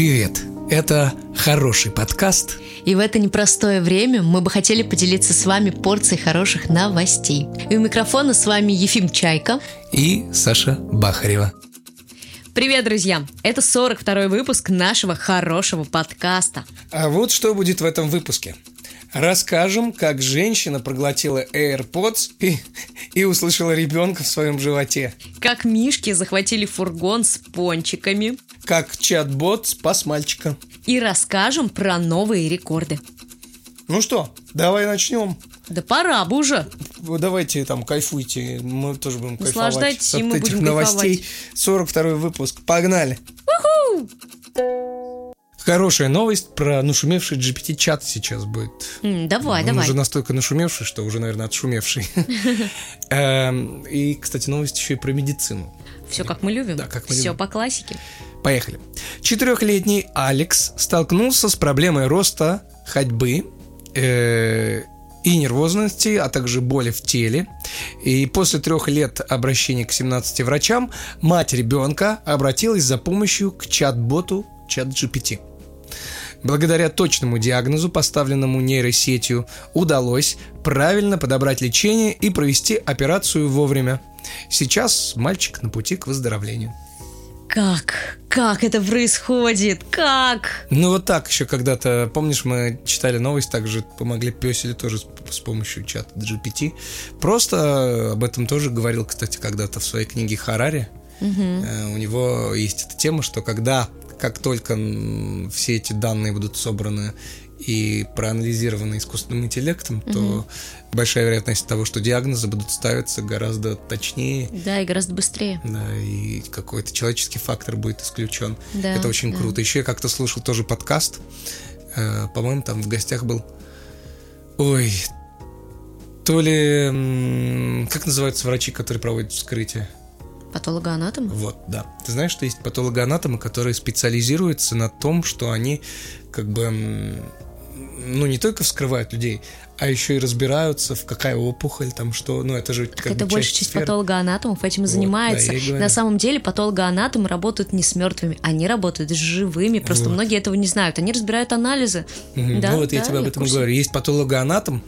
Привет! Это хороший подкаст. И в это непростое время мы бы хотели поделиться с вами порцией хороших новостей. И у микрофона с вами Ефим Чайка и Саша Бахарева. Привет, друзья! Это 42-й выпуск нашего хорошего подкаста. А вот что будет в этом выпуске. Расскажем, как женщина проглотила AirPods и, и услышала ребенка в своем животе. Как мишки захватили фургон с пончиками. Как чат-бот спас мальчика. И расскажем про новые рекорды. Ну что, давай начнем. Да пора бы уже. Давайте там кайфуйте, мы тоже будем кайфовать. Наслаждайтесь, от мы этих будем новостей. 42 выпуск. Погнали. Уху! Хорошая новость про нашумевший GPT-чат сейчас будет. М, давай, Он давай. уже настолько нашумевший, что уже, наверное, отшумевший. Эм, И, кстати, новость еще и про медицину. Все как мы любим. Да, как мы Все любим. по классике. Поехали. Четырехлетний Алекс столкнулся с проблемой роста ходьбы э, и нервозности, а также боли в теле. И после трех лет обращения к 17 врачам мать ребенка обратилась за помощью к чат-боту ChatGPT. Благодаря точному диагнозу, поставленному нейросетью, удалось правильно подобрать лечение и провести операцию вовремя. Сейчас мальчик на пути к выздоровлению. Как? Как это происходит? Как? Ну вот так еще когда-то, помнишь, мы читали новость, также помогли песели тоже с, с помощью чата GPT. Просто об этом тоже говорил, кстати, когда-то в своей книге Харари. Э, У него есть эта тема, что когда, как только все эти данные будут собраны и проанализированы искусственным интеллектом, то большая вероятность того, что диагнозы будут ставиться гораздо точнее, Да, и гораздо быстрее. да, и какой-то человеческий фактор будет исключен. Да, Это очень да. круто. Еще я как-то слушал тоже подкаст. Э, по-моему, там в гостях был. Ой. То ли. Как называются врачи, которые проводят вскрытие? Патологоанатом? Вот, да. Ты знаешь, что есть патологоанатомы, которые специализируются на том, что они как бы. Ну, не только вскрывают людей, а еще и разбираются, в какая опухоль, там что. Ну, это же как это бы больше часть сферы. патологоанатомов этим и Вот, занимается. да, я. На самом деле патологоанатомы работают не с мертвыми, они работают с живыми. Просто Вот. многие этого не знают. Они разбирают анализы. Мгм. Да, ну вот я да, тебе об этом говорю. Есть патологоанатом,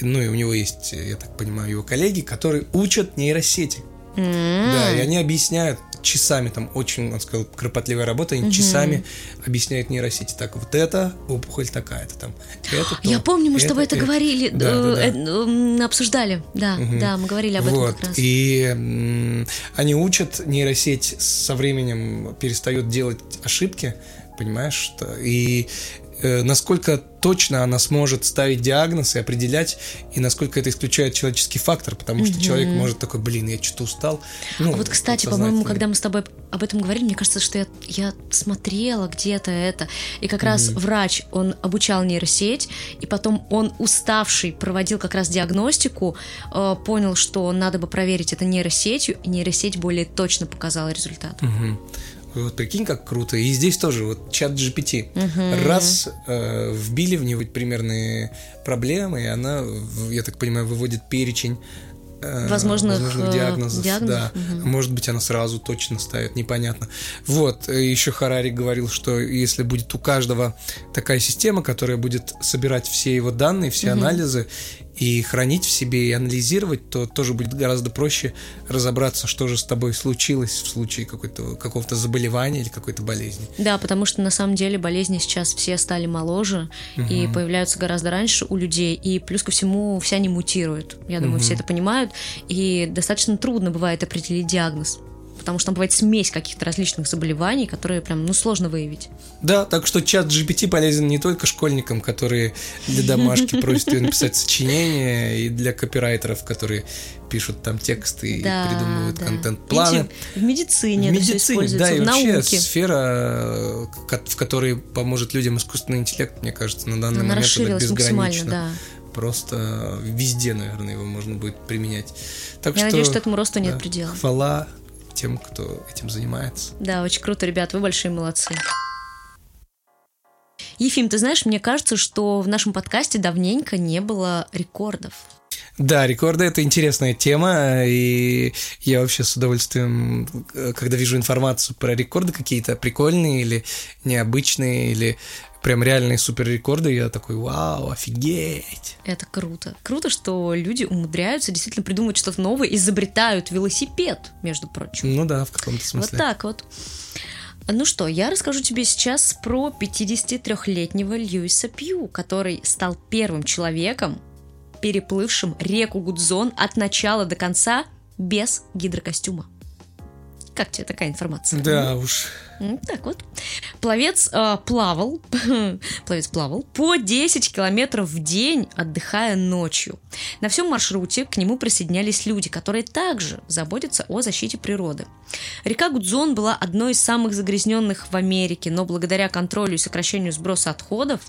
ну и у него есть, я так понимаю, его коллеги, которые учат нейросети. М, Да, и они объясняют часами, там очень, он сказал, кропотливая работа, они часами объясняют нейросети. Так, вот это опухоль такая-то там. Это то, Я помню, мы с тобой это это. говорили, Да, э, да, да. э, обсуждали. Да, да, мы говорили об этом Вот, как раз. и м, они учат, нейросеть со временем перестает делать ошибки, понимаешь, что, и насколько точно она сможет ставить диагноз и определять, и насколько это исключает человеческий фактор, потому что человек может такой, блин, я что-то устал. Ну, А вот, кстати, по-моему, когда мы с тобой об этом говорили, мне кажется, что я, я смотрела где-то это. И как раз врач, он обучал нейросеть, и потом он, уставший, проводил как раз диагностику, э, понял, что надо бы проверить это нейросетью, и нейросеть более точно показала результат. Мгм. Вот прикинь, как круто. И здесь тоже вот чат GPT. Раз э, вбили в него примерные проблемы, и она, я так понимаю, выводит перечень э, Возможных, э, диагнозов. диагнозов, Да. А Может быть, она сразу точно ставит, непонятно. Вот, э, еще Харари говорил, что если будет у каждого такая система, которая будет собирать все его данные, все анализы и хранить в себе и анализировать, то тоже будет гораздо проще разобраться, что же с тобой случилось в случае какого-то заболевания или какой-то болезни. Да, потому что на самом деле болезни сейчас все стали моложе и появляются гораздо раньше у людей, и плюс ко всему все они мутируют. Я думаю, все это понимают, и достаточно трудно бывает определить диагноз. Потому что там бывает смесь каких-то различных заболеваний, которые прям, ну, сложно выявить. Да, так что чат GPT полезен не только школьникам, которые для домашки просят ее написать сочинение, и для копирайтеров, которые пишут там тексты Да, и придумывают да. контент-планы. В медицине, В медицине, да, и в вообще науке. сфера, э, в которой поможет людям искусственный интеллект, мне кажется, на данный Она момент это безгранично. да. Просто везде, наверное, его можно будет применять. Так Я что, надеюсь, что этому росту нет да, предела. Хвала тем, кто этим занимается. Да, очень круто, ребят, вы большие молодцы. Ефим, ты знаешь, мне кажется, что в нашем подкасте давненько не было рекордов. Да, рекорды это интересная тема, и я вообще с удовольствием, когда вижу информацию про рекорды какие-то прикольные или необычные, или прям реальные суперрекорды, я такой, вау, офигеть. Это круто. Круто, что люди умудряются действительно придумывать что-то новое, изобретают велосипед, между прочим. Ну да, в каком-то смысле. Вот так вот. Ну что, я расскажу тебе сейчас про 53-летнего Льюиса Пью, который стал первым человеком, переплывшим реку Гудзон от начала до конца без гидрокостюма. Как тебе такая информация? Да уж. Так вот. Пловец э, плавал, пловец плавал по 10 километров в день, отдыхая ночью. На всем маршруте к нему присоединялись люди, которые также заботятся о защите природы. Река Гудзон была одной из самых загрязненных в Америке, но благодаря контролю и сокращению сброса отходов,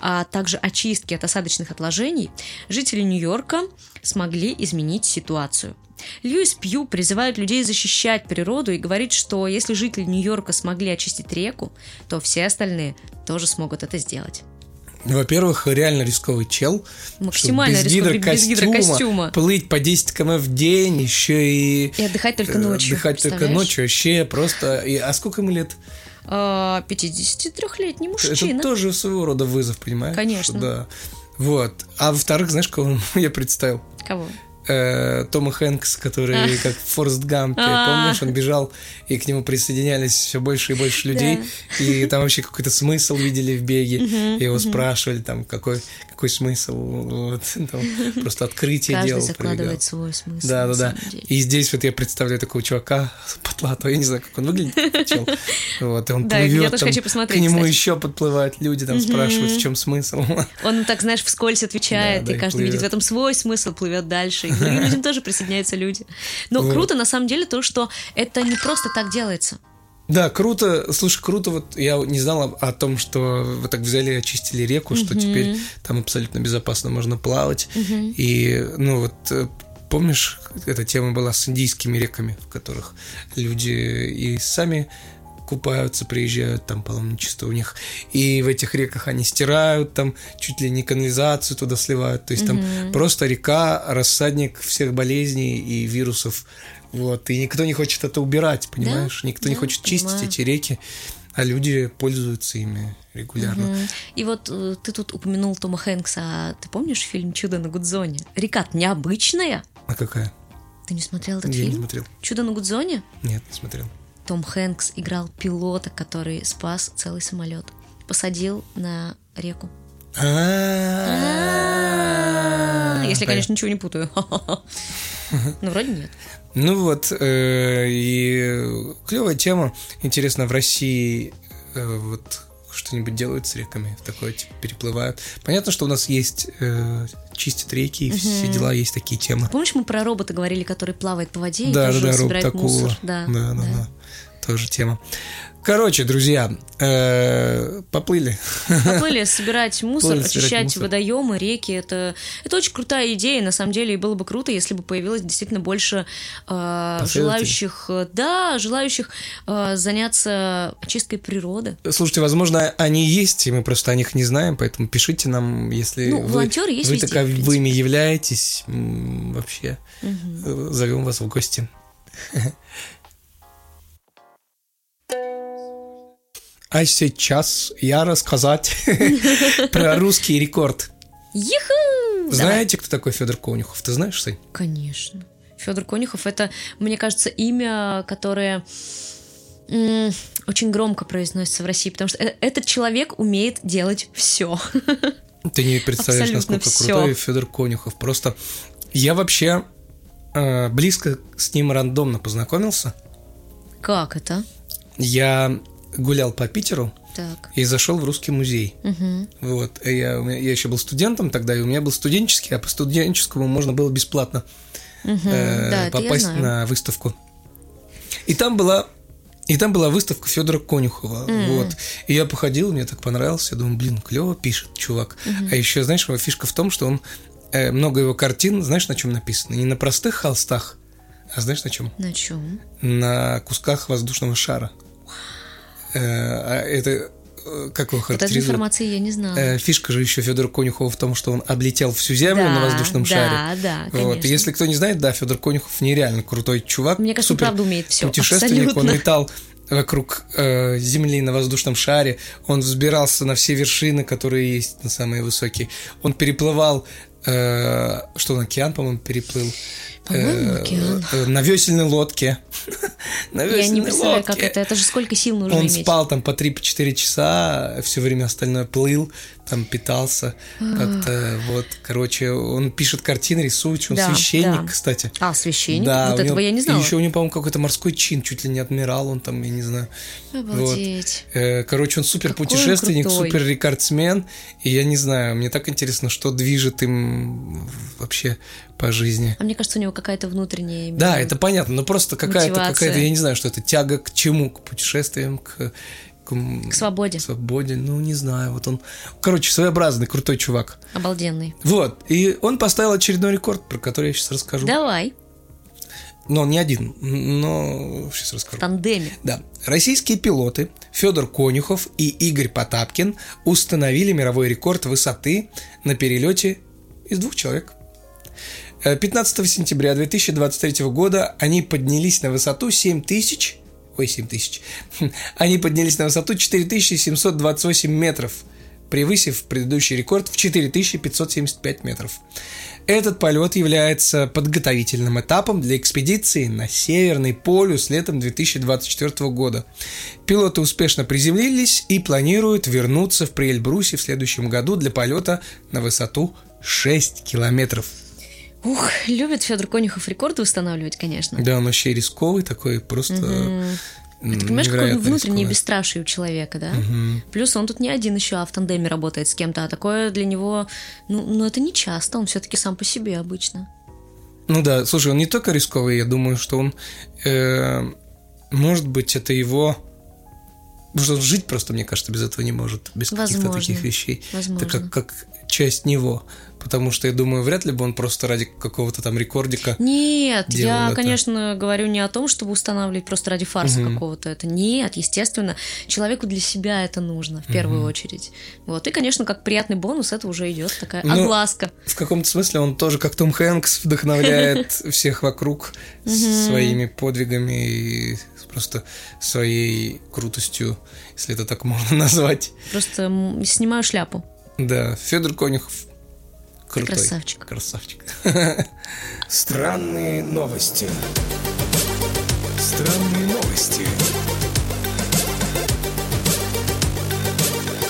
а также очистке от осадочных отложений, жители Нью-Йорка смогли изменить ситуацию. Льюис Пью призывает людей защищать природу и говорит, что если жители Нью-Йорка смогли очистить реку, то все остальные тоже смогут это сделать. Во-первых, реально рисковый чел. Максимально без рисковый, гидрокостюма, без гидрокостюма. Плыть по 10 км в день, еще и... И отдыхать только ночью. Отдыхать только ночью, вообще просто... И, а сколько ему лет? А, 53-летний мужчина. Это тоже своего рода вызов, понимаешь? Конечно. Да. Вот. А во-вторых, знаешь, кого я представил? Кого? Э, Тома Хэнкс, который как в Форст Гампе, А. помнишь, он бежал, и к нему присоединялись все больше и больше людей, и там вообще какой-то смысл видели в беге, и его спрашивали, там, какой, какой смысл, вот, там, просто открытие Каждый делал, закладывает свой смысл. Да, да, да. И здесь вот я представляю такого чувака потлатого, я не знаю, как он выглядит, чел. Вот, и он Да, я плывет, тоже там, хочу посмотреть, к нему кстати. еще подплывают люди, там спрашивают, в чем смысл. Он так, знаешь, вскользь отвечает, Да, да, и каждый видит в плывет. этом свой смысл, плывет дальше. И к людям тоже присоединяются люди. Но Вот. круто, на самом деле, то, что это не просто так делается. Да, круто. Слушай, круто. Вот я не знал о, о том, что вы так взяли и очистили реку, что теперь там абсолютно безопасно можно плавать. И, ну вот, э, помнишь, эта тема была с индийскими реками, в которых люди и сами купаются, приезжают, там паломничество у них, и в этих реках они стирают, там чуть ли не канализацию туда сливают, то есть там просто река, рассадник всех болезней и вирусов, вот, и никто не хочет это убирать, понимаешь, никто не да, хочет чистить понимаю. эти реки, а люди пользуются ими регулярно. Мгм. И вот э, ты тут упомянул Тома Хэнкса, а ты помнишь фильм «Чудо на Гудзоне»? Река необычная. А какая? Ты не смотрел этот Я не фильм? смотрел. «Чудо на Гудзоне»? Нет, не смотрел. Том Хэнкс играл пилота, который спас целый самолет. Посадил на реку. Если, конечно, ничего не путаю. Ну, вроде нет. Ну вот, э, и клевая тема. Интересно, в России э, вот что-нибудь делают с реками, такое типа, переплывают. Понятно, что у нас есть э, чистят реки и все дела, есть такие темы. Помнишь, мы про робота говорили, который плавает по воде и Да, да, тоже да, собирает такого. мусор? Да, да, да, да. Тоже тема. Короче, друзья, э, поплыли. Поплыли собирать мусор, Поплыли собирать очищать мусор. водоемы, реки. Это, это очень крутая идея, на самом деле, и было бы круто, если бы появилось действительно больше э, желающих, э, да, желающих э, заняться очисткой природы. Слушайте, возможно, они есть, и мы просто о них не знаем, поэтому пишите нам, если Ну, вы, волонтеры есть вы везде, таковыми являетесь, вообще э, зовем вас в гости. А сейчас я рассказать про русский рекорд. Юху! Знаете, кто такой Федор Конюхов? Ты знаешь, Сань? Конечно. Федор Конюхов это, мне кажется, имя, которое очень громко произносится в России, потому что э- этот человек умеет делать все. Ты не представляешь, Абсолютно насколько всё. крутой Федор Конюхов. Просто я вообще э, близко с ним рандомно познакомился. Как это? Я гулял по Питеру Так. и зашел в русский музей. Мгм. Вот, я, я еще был студентом тогда, и у меня был студенческий, а по студенческому можно было бесплатно Мгм. э, Да, попасть на выставку. И там была и там была выставка Федора Конюхова. Вот. И я походил, мне так понравилось. Я думаю, блин, клево пишет чувак. А еще, знаешь, его фишка в том, что он э, много его картин, знаешь, на чем написано? Не на простых холстах, а знаешь на чем? На чем? На кусках воздушного шара. А это э, как его Вот этой информации я не знала. Э, Фишка же еще Федора Конюхова в том, что он облетел всю землю Да, на воздушном да, шаре. да, Вот. И конечно. если кто не знает, да, Федор Конюхов нереально крутой чувак. Мне кажется, он супер правда умеет всё, Путешественник, он абсолютно. летал вокруг э, Земли на воздушном шаре, он взбирался на все вершины, которые есть, на самые высокие. Он переплывал, э, что он, океан, по-моему, переплыл. По-моему, Э, океан. э, На весельной лодке. На Я не представляю, как лодке. это. Это же сколько сил нужно Он иметь. спал там по 3-4 часа, все время остальное плыл, там питался как-то, вот, короче, он пишет картины, рисует, он Да, священник, да. кстати. А, священник? Да, вот этого него- я не знала. И еще у него, по-моему, какой-то морской чин, чуть ли не адмирал, он там, я не знаю. Обалдеть. Э, Короче, он супер путешественник, супер рекордсмен. И я не знаю, мне так интересно, что движет им вообще по жизни. А мне кажется, у него какая-то внутренняя... Да, именно- это понятно, но просто какая-то, какая-то, я не знаю, что это тяга к чему, к путешествиям, к, К свободе. свободе, ну не знаю, вот он, короче, своеобразный, крутой чувак. Обалденный. Вот, и он поставил очередной рекорд, про который я сейчас расскажу. Давай. Но он не один, но сейчас расскажу. В тандеме. Да. Российские пилоты Федор Конюхов и Игорь Потапкин установили мировой рекорд высоты на перелете из двух человек. Э, 15 сентября 2023 года они поднялись на высоту 7 тысяч... Ой, 7 тысяч. Они поднялись на высоту 4728 метров, превысив предыдущий рекорд в 4575 метров. Этот полет является подготовительным этапом для экспедиции на Северный полюс летом 2024 года. Пилоты успешно приземлились и планируют вернуться в Приэльбрусе в следующем году для полета на высоту 6 километров. Ух, любит Федор Конюхов рекорды устанавливать, конечно. Да, он вообще рисковый такой, просто... м, Ты понимаешь, какое невероятно внутреннее рисковый. бесстрашие у человека, да? Плюс он тут не один еще, а в тандеме работает с кем-то, а такое для него, ну, ну это не часто, он все-таки сам по себе обычно. Ну да, слушай, он не только рисковый, я думаю, что он, э, может быть, это его... Потому что он жить просто, мне кажется, без этого не может, без каких-то таких вещей. Возможно. Это как, как часть него. Потому что, я думаю, вряд ли бы он просто ради какого-то там рекордика... Нет, я, это. конечно, говорю не о том, чтобы устанавливать просто ради фарса какого-то это. Нет, естественно, человеку для себя это нужно в первую очередь. Вот. И, конечно, как приятный бонус, это уже идет такая Ну, огласка. В каком-то смысле он тоже, как Том Хэнкс, вдохновляет всех вокруг своими подвигами и просто своей крутостью, если это так можно назвать. Просто снимаю шляпу. Да, Федор Конюхов крутой. красавчик. Красавчик. Странные новости. Странные новости.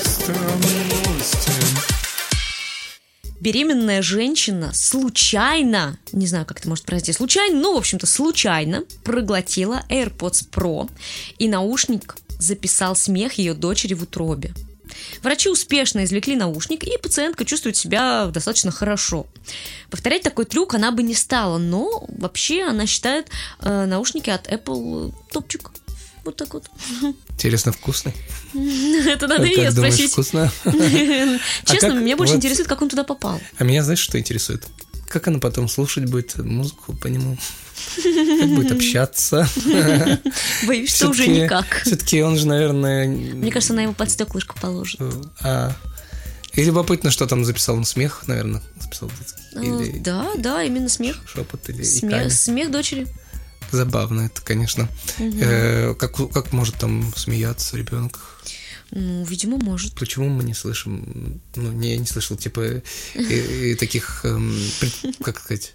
Странные новости. Беременная женщина случайно, не знаю, как это может произойти, случайно, ну, в общем-то, случайно проглотила AirPods Pro, и наушник записал смех ее дочери в утробе. Врачи успешно извлекли наушник, и пациентка чувствует себя достаточно хорошо. Повторять такой трюк она бы не стала, но вообще она считает э, наушники от Apple топчик. Вот так вот. Интересно, вкусный? Это надо ее спросить. вкусно? Честно, как меня больше интересует, как он туда попал. А меня знаешь, что интересует? Как она потом слушать будет музыку по нему? Как будет общаться? Боюсь, что уже никак. Все-таки он же, наверное... Мне кажется, она его под стеклышко положит. А, и любопытно, что там записал он смех, наверное, записал Ну, или Да, да, именно смех. шепот или Смех, смех дочери. Забавно это, конечно. Э, как, как может там смеяться ребенок? Ну, видимо, может. Почему мы не слышим? Ну, не, я не слышал, типа, и- и таких, эм, пред- как сказать,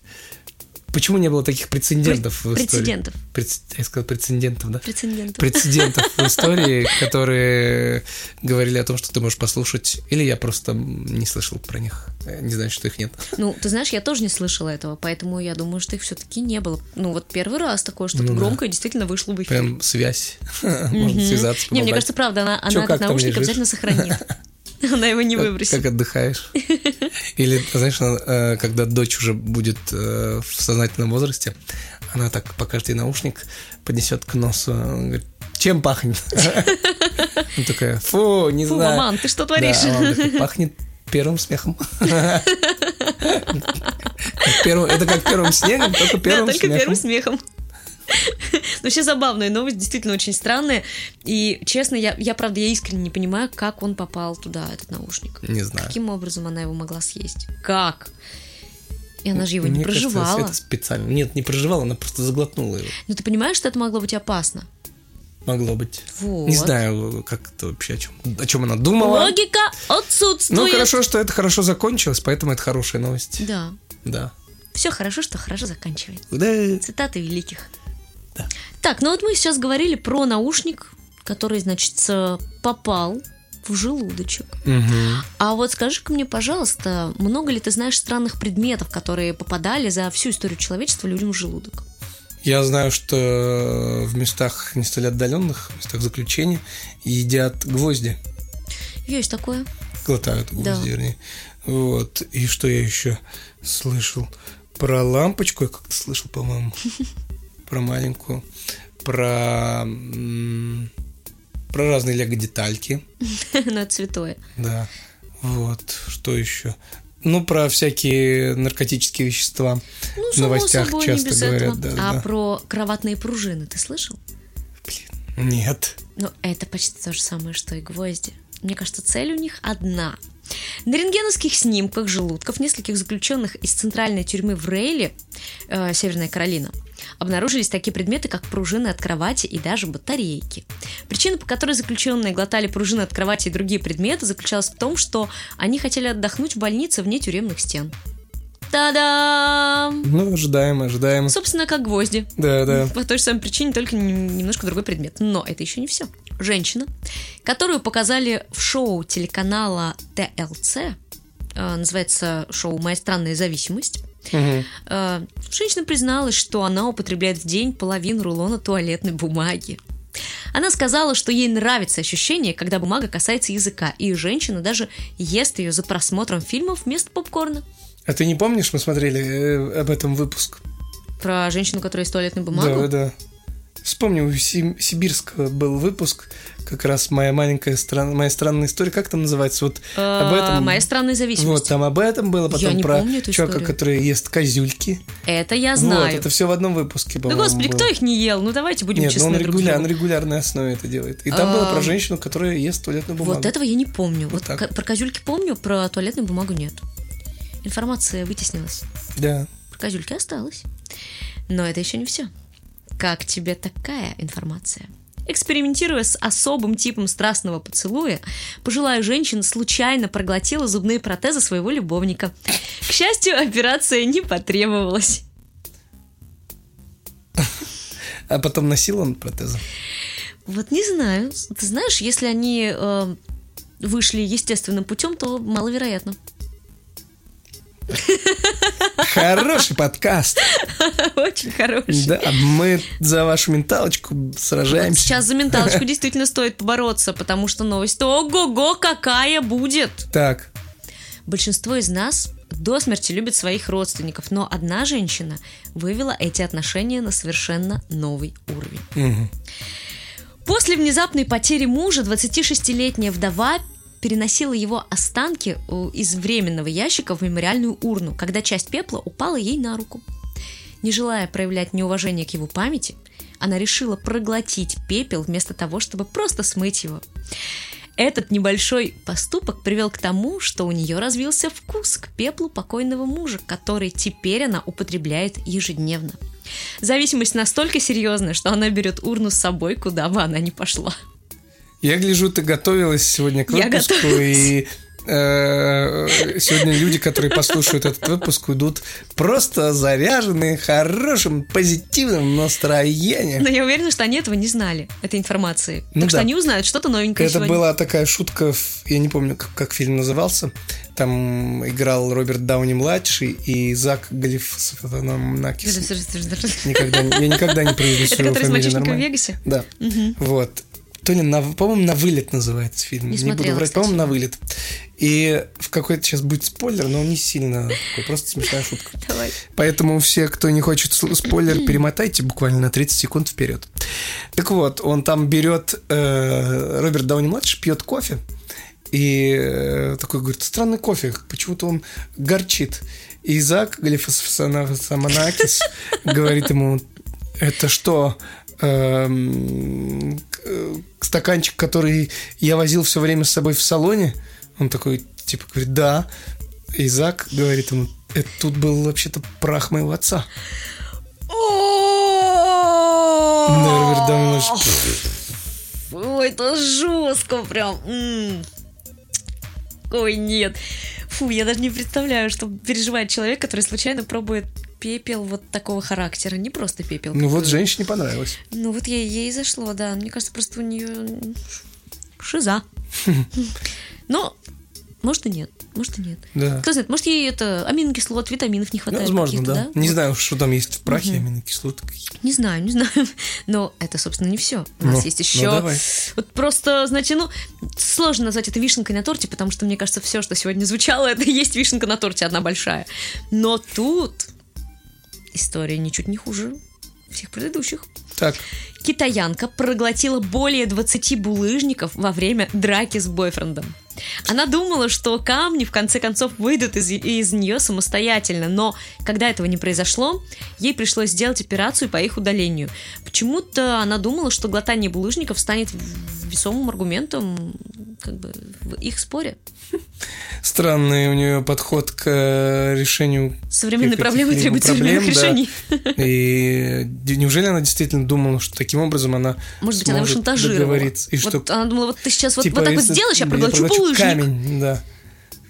почему не было таких прецедентов в истории? Прецедентов. Прец- я сказал прецедентов, да? Прецедентов. Прецедентов в истории, которые говорили о том, что ты можешь послушать, или я просто не слышал про них, Э, не знаю, что их нет. Ну, ты знаешь, я тоже не слышала этого, поэтому я думаю, что их все-таки не было. Ну, вот первый раз такое что-то Ну да. громкое действительно вышло в эфир. Прям связь, можно связаться, Не, мне кажется, правда, она, она как наушник обязательно сохранит. Она его не Как- выбросит. Как отдыхаешь? Или, знаешь, она, э, когда дочь уже будет э, в сознательном возрасте, она так покажет ей наушник, поднесет к носу, она говорит, чем пахнет? Она такая, фу, не Фу, знаю. маман, ты что Да, творишь? а он такой, пахнет первым смехом. Как первым- Это как первым снегом, только Да, первым только первым смехом. Ну, вообще забавная новость, действительно очень странная. И, честно, я, я правда, я искренне не понимаю, как он попал туда, этот наушник. Не знаю. Каким образом она его могла съесть? Как? И она же его не Мне кажется, проживала. это специально. Нет, не проживала, она просто заглотнула его. Но ты понимаешь, что это могло быть опасно? Могло быть. Вот. Не знаю, как это вообще, о чем, о чем она думала. Логика отсутствует. Ну, хорошо, что это хорошо закончилось, поэтому это хорошая новость. Да. Да. Все хорошо, что хорошо заканчивается. Да. Цитаты великих. Да. Так, ну вот мы сейчас говорили про наушник, который, значит, э, попал в желудочек. Мгм. А вот скажи-ка мне, пожалуйста, много ли ты знаешь странных предметов, которые попадали за всю историю человечества людям в желудок? Я знаю, что в местах не столь отдаленных, в местах заключения, едят гвозди. Есть такое. Глотают Да. гвозди, вернее. Вот. И что я еще слышал? Про лампочку я как-то слышал, по-моему. Про маленькую. Про... Про разные лего-детальки. Но это святое. Да. Вот. Что еще? Ну, про всякие наркотические вещества. Ну, В новостях собой, часто говорят, да, а да. про кроватные пружины ты слышал? Блин. Нет. Ну, это почти то же самое, что и гвозди. Мне кажется, цель у них одна. На рентгеновских снимках желудков нескольких заключенных из центральной тюрьмы в Рейле, э, Северная Каролина, обнаружились такие предметы, как пружины от кровати и даже батарейки. Причина, по которой заключенные глотали пружины от кровати и другие предметы, заключалась в том, что они хотели отдохнуть в больнице вне тюремных стен. Та-дам! Ну, ожидаемо, ожидаемо. Собственно, как гвозди. Да, да. По той же самой причине, только нем- немножко другой предмет. Но это еще не все. Женщина, которую показали в шоу телеканала ТЛЦ, э, называется шоу «Моя странная зависимость», Э, женщина призналась, что она употребляет в день половину рулона туалетной бумаги. Она сказала, что ей нравится ощущение, когда бумага касается языка, и женщина даже ест ее за просмотром фильмов вместо попкорна. А ты не помнишь, мы смотрели э, об этом выпуск? Про женщину, которая ест туалетную бумагу. Да, да. Вспомню, у Си- Сибирского был выпуск, как раз моя маленькая страна, моя странная история, как там называется? Вот об Э, этом. Моя странная зависимость. Вот, там об этом было, потом не про помню эту чувака, историю. который ест козюльки. Это я знаю. Вот, это все в одном выпуске, Да по-моему, господи, было. кто их не ел? Ну давайте будем Нет, ну честны он друг с регуляр, на регулярной основе это делает. И там А, было про женщину, которая ест туалетную бумагу. Вот этого я не помню. Вот, ко- про козюльки помню, про туалетную бумагу нет. Информация вытеснилась. Да. Про козюльки осталось. Но это еще не все. Как тебе такая информация? Экспериментируя с особым типом страстного поцелуя, пожилая женщина случайно проглотила зубные протезы своего любовника. К счастью, операция не потребовалась. А потом носил он протезы. Вот не знаю. Ты знаешь, если они э, вышли естественным путем, то маловероятно. Хороший подкаст. Очень хороший. Да, мы за вашу менталочку сражаемся. Сейчас за менталочку действительно стоит побороться, потому что новость ого-го какая будет. Так, Большинство из нас до смерти любят своих родственников, но одна женщина вывела эти отношения на совершенно новый уровень. После внезапной потери мужа 26-летняя вдова переносила его останки э, из временного ящика в мемориальную урну, когда часть пепла упала ей на руку. Не желая проявлять неуважение к его памяти, она решила проглотить пепел вместо того, чтобы просто смыть его. Этот небольшой поступок привел к тому, что у нее развился вкус к пеплу покойного мужа, который теперь она употребляет ежедневно. Зависимость настолько серьезная, что она берет урну с собой, куда бы она ни пошла. Я гляжу, ты готовилась сегодня к выпуску, и э, сегодня люди, которые послушают этот выпуск, уйдут просто заряженные хорошим, позитивным настроением. Но я уверена, что они этого не знали, этой информации. Ну так что да. они узнают что-то новенькое Это сегодня. была такая шутка, я не помню, как, как фильм назывался. Там играл Роберт Дауни младший и Зак Галифанакис. Никогда, я никогда не произнесу Это который из «Мальчишника в. Вегасе»? Да. Вот. То ли, на, по-моему, на вылет называется фильм. Не буду смотрела, врать, кстати. по-моему, на вылет. И в какой-то сейчас будет спойлер, но он не сильно такой, просто смешная шутка. Давай. Поэтому все, кто не хочет спойлер, перемотайте буквально на 30 секунд вперед. Так вот, он там берет э, Роберт Дауни младший, пьет кофе. И э, такой говорит, странный кофе, почему-то он горчит. И Зак Галифасаманакис говорит ему, Это что? Эм, э, стаканчик, который я возил все время с собой в салоне? Он такой, типа, говорит, да. И Зак говорит ему, это тут был вообще-то прах моего отца. Ой, это жестко прям. Ой, нет. Фу, я даже не представляю, что переживает человек, который случайно пробует пепел вот такого характера. Не просто пепел. Ну вот женщине понравилось. Ну вот ей, ей зашло, да. Мне кажется, просто у нее шиза. Но, может и нет, может и нет. Да. Кто знает, может ей это аминокислот, витаминов не Ну, хватает возможно, каких-то, да. да? Не знаю, что там есть в прахе, аминокислоты какие. Не знаю, не знаю. Но это, собственно, не все. У нас Ну, есть ну, еще. давай. вот просто, знаете, ну, сложно назвать это вишенкой на торте, потому что, мне кажется, все, что сегодня звучало, это и есть вишенка на торте, одна большая. Но тут история ничуть не хуже всех предыдущих. Так, Китаянка проглотила более 20 булыжников во время драки с бойфрендом. Она думала, что камни в конце концов выйдут из, из нее самостоятельно, но когда этого не произошло, ей пришлось сделать операцию по их удалению. Почему-то она думала, что глотание булыжников станет весомым аргументом как бы, в их споре. Странный у нее подход к э, решению Современные проблемы каких-либо требуют современных проблем, да. решений. И неужели она действительно думала, что таким образом она Может быть, она его шантажировала. И Вот что, она думала, вот ты сейчас вот, типа, вот так вот сделаешь, я проглочу булыжник. камень, да.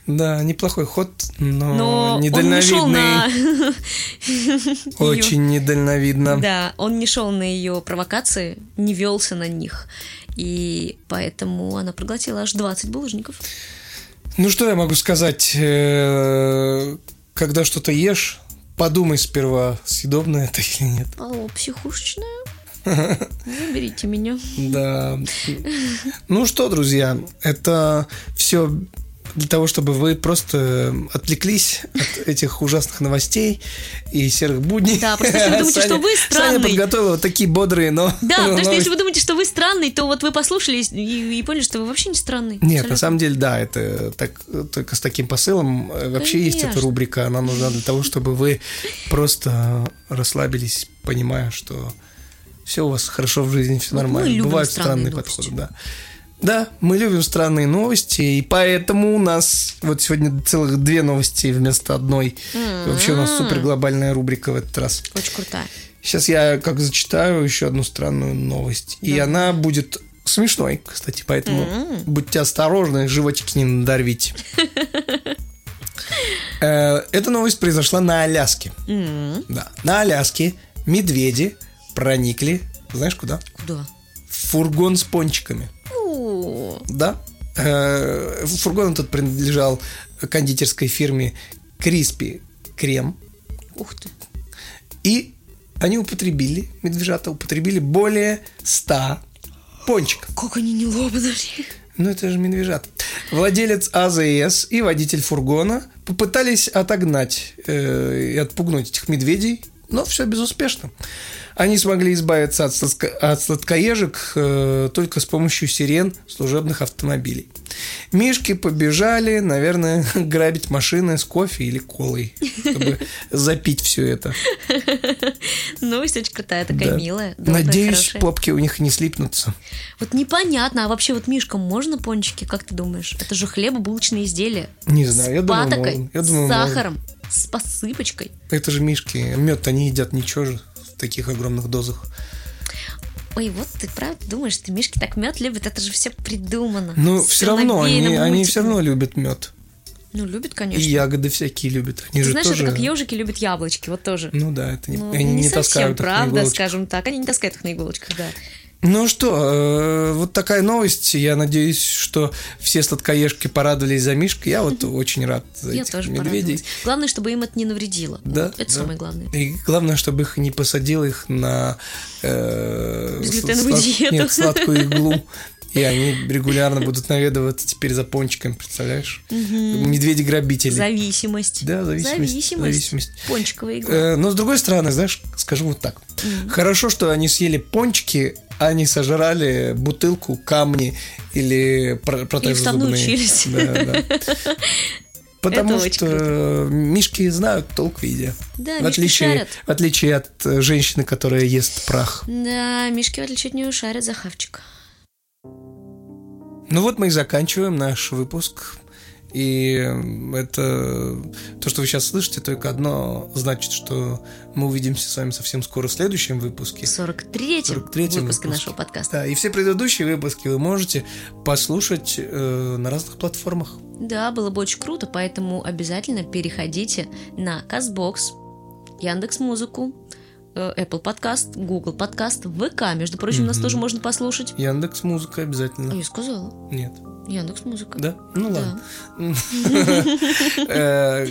Да, неплохой ход, но, Но он не шел недальновидный. на... Очень недальновидно. Да, он не шел на ее провокации, не велся на них. И поэтому она проглотила аж 20 булыжников. Ну что я могу сказать? Э, Когда что-то ешь, подумай сперва, съедобно это или нет. Алло, психушечная? Заберите меня. Да. Ну что, друзья, это все для того, чтобы вы просто отвлеклись от этих ужасных новостей и серых будней. Да, просто если вы думаете, что вы Саня странный. подготовила вот такие бодрые, но... Да, потому что если вы думаете, что вы странный, то вот вы послушали и, и поняли, что вы вообще не странный. Нет, на самом деле, да, это так, только с таким посылом. Э, Вообще есть эта рубрика, она нужна для того, чтобы вы просто расслабились, понимая, что все у вас хорошо в жизни, все нормально. любим Бывают странные странные подходы, да. Да, мы любим странные новости, и поэтому у нас вот сегодня целых две новости вместо одной. Вообще у нас супер глобальная рубрика в этот раз. Очень крутая. Сейчас я как зачитаю еще одну странную новость. И она будет смешной, кстати, поэтому будьте осторожны, животики не надорвите. Э, Эта новость произошла на Аляске. Да, на Аляске медведи проникли, знаешь куда? Куда? В фургон с пончиками. Да. Э, Фургон этот принадлежал кондитерской фирме Криспи Крем. Ух ты. И они употребили, медвежата употребили более 100 пончиков. Как они не лобнули. Ну, это же медвежат. Владелец АЗС и водитель фургона попытались отогнать э, и отпугнуть этих медведей, но все безуспешно. Они смогли избавиться от, сладко- от сладкоежек э, только с помощью сирен служебных автомобилей. Мишки побежали, наверное, грабить машины с кофе или колой, чтобы запить все это. Новость очень крутая, такая Да. милая. добрая, Надеюсь, хорошая. попки у них не слипнутся. Вот непонятно, а вообще вот мишкам можно пончики, как ты думаешь? Это же хлебобулочные изделия. Не знаю, я с думаю, патокой, можно. Я думаю, с можно. сахаром, с посыпочкой. Это же мишки. Мед они едят ничего же в таких огромных дозах. Ой, вот ты правда думаешь, что мишки так мед любят? Это же все придумано. Но Всё все равно они, они все равно любят мед. Ну, любят, И конечно. ягоды всякие любят. Они Ты же знаешь, тоже... это как ежики любят яблочки, вот тоже. Ну да, это не, Ну, они не, не совсем таскают их на правда, иголочках. скажем так. Они не таскают их на иголочках, да. Ну что, э, вот такая новость. Я надеюсь, что все сладкоежки порадовались за Мишку. Я вот очень рад за Я этих тоже медведей. порадовалась. Главное, чтобы им это не навредило. Да, Это да. самое главное. И главное, чтобы их не посадил их на э, диету. Нет, сладкую иглу. И они регулярно будут наведываться теперь за пончиками, представляешь? Медведи-грабители. Зависимость. Да, зависимость, Зависимость. зависимость. Пончиковая игра. Э, Но с другой стороны, знаешь, скажу вот так. Хорошо, что они съели пончики, а не сожрали бутылку, камни или про- протезы вставную зубные. челюсть. Да, да. Потому очень что круто. мишки знают толк в еде. Да, в отличие, шарят. в отличие от э, женщины, которая ест прах. Да, мишки, в отличие от нее, шарят за хавчик. Ну вот мы и заканчиваем наш выпуск. И это то, что вы сейчас слышите, только одно значит, что мы увидимся с вами совсем скоро в следующем выпуске. В 43-м 43-м выпуске нашего подкаста. Да, и все предыдущие выпуски вы можете послушать э, на разных платформах. Да, было бы очень круто, поэтому обязательно переходите на Казбокс, Яндекс Музыку, Apple Подкаст, Google Подкаст, ВК, между прочим, нас Мгм. тоже можно послушать. Яндекс Музыка А обязательно. я сказала, Нет. Яндекс Музыка. Да? Ну ладно. Э,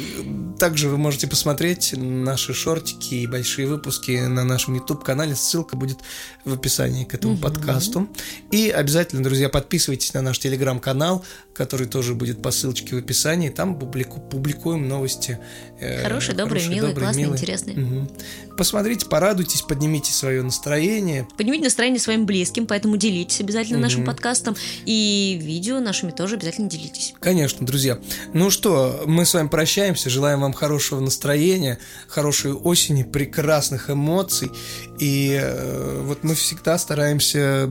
Также вы можете посмотреть наши шортики и большие выпуски на нашем YouTube-канале. Ссылка будет в описании к этому подкасту. И обязательно, друзья, подписывайтесь на наш телеграм-канал, который тоже будет по ссылочке в описании. Там публику- публикуем новости. э, Хорошие, добрые, милые, классные, интересные. Мгм. Посмотрите, порадуйтесь, поднимите свое настроение. Поднимите настроение своим близким, поэтому делитесь обязательно нашим Мгм. подкастом. И видео нашими тоже обязательно делитесь. Конечно, друзья. Ну что, мы с вами прощаемся. Желаем вам хорошего настроения, хорошей осени, прекрасных эмоций. И э, вот мы всегда стараемся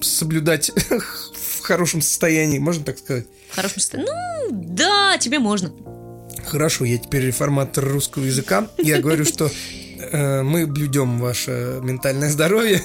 соблюдать хорошем состоянии, можно так сказать. В хорошем состоянии. Ну, да, тебе можно. Хорошо, я теперь реформатор русского языка. Я говорю, что э, мы блюдем ваше ментальное здоровье.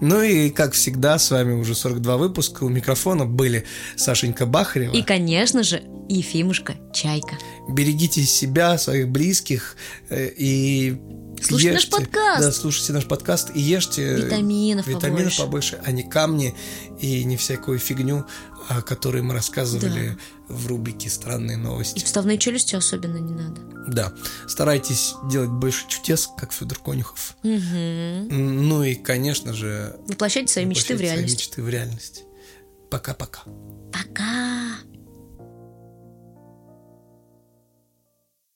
Ну и, как всегда, с вами уже 42 выпуска. У микрофона были Сашенька Бахарева. И, конечно же, Ефимушка Чайка. берегите себя, своих близких э, и Слушайте наш ешьте- подкаст. Да, слушайте наш подкаст и ешьте Витаминов витаминов побольше. побольше, а не камни и не всякую фигню, о которой мы рассказывали в рубрике «Странные И новости». вставные челюсти особенно не надо. Да, старайтесь делать больше чудес, как Федор Конюхов. М, Ну и, конечно же, Воплощайте свои мечты в воплощайте реальность. мечты в реальность. Пока-пока. Пока.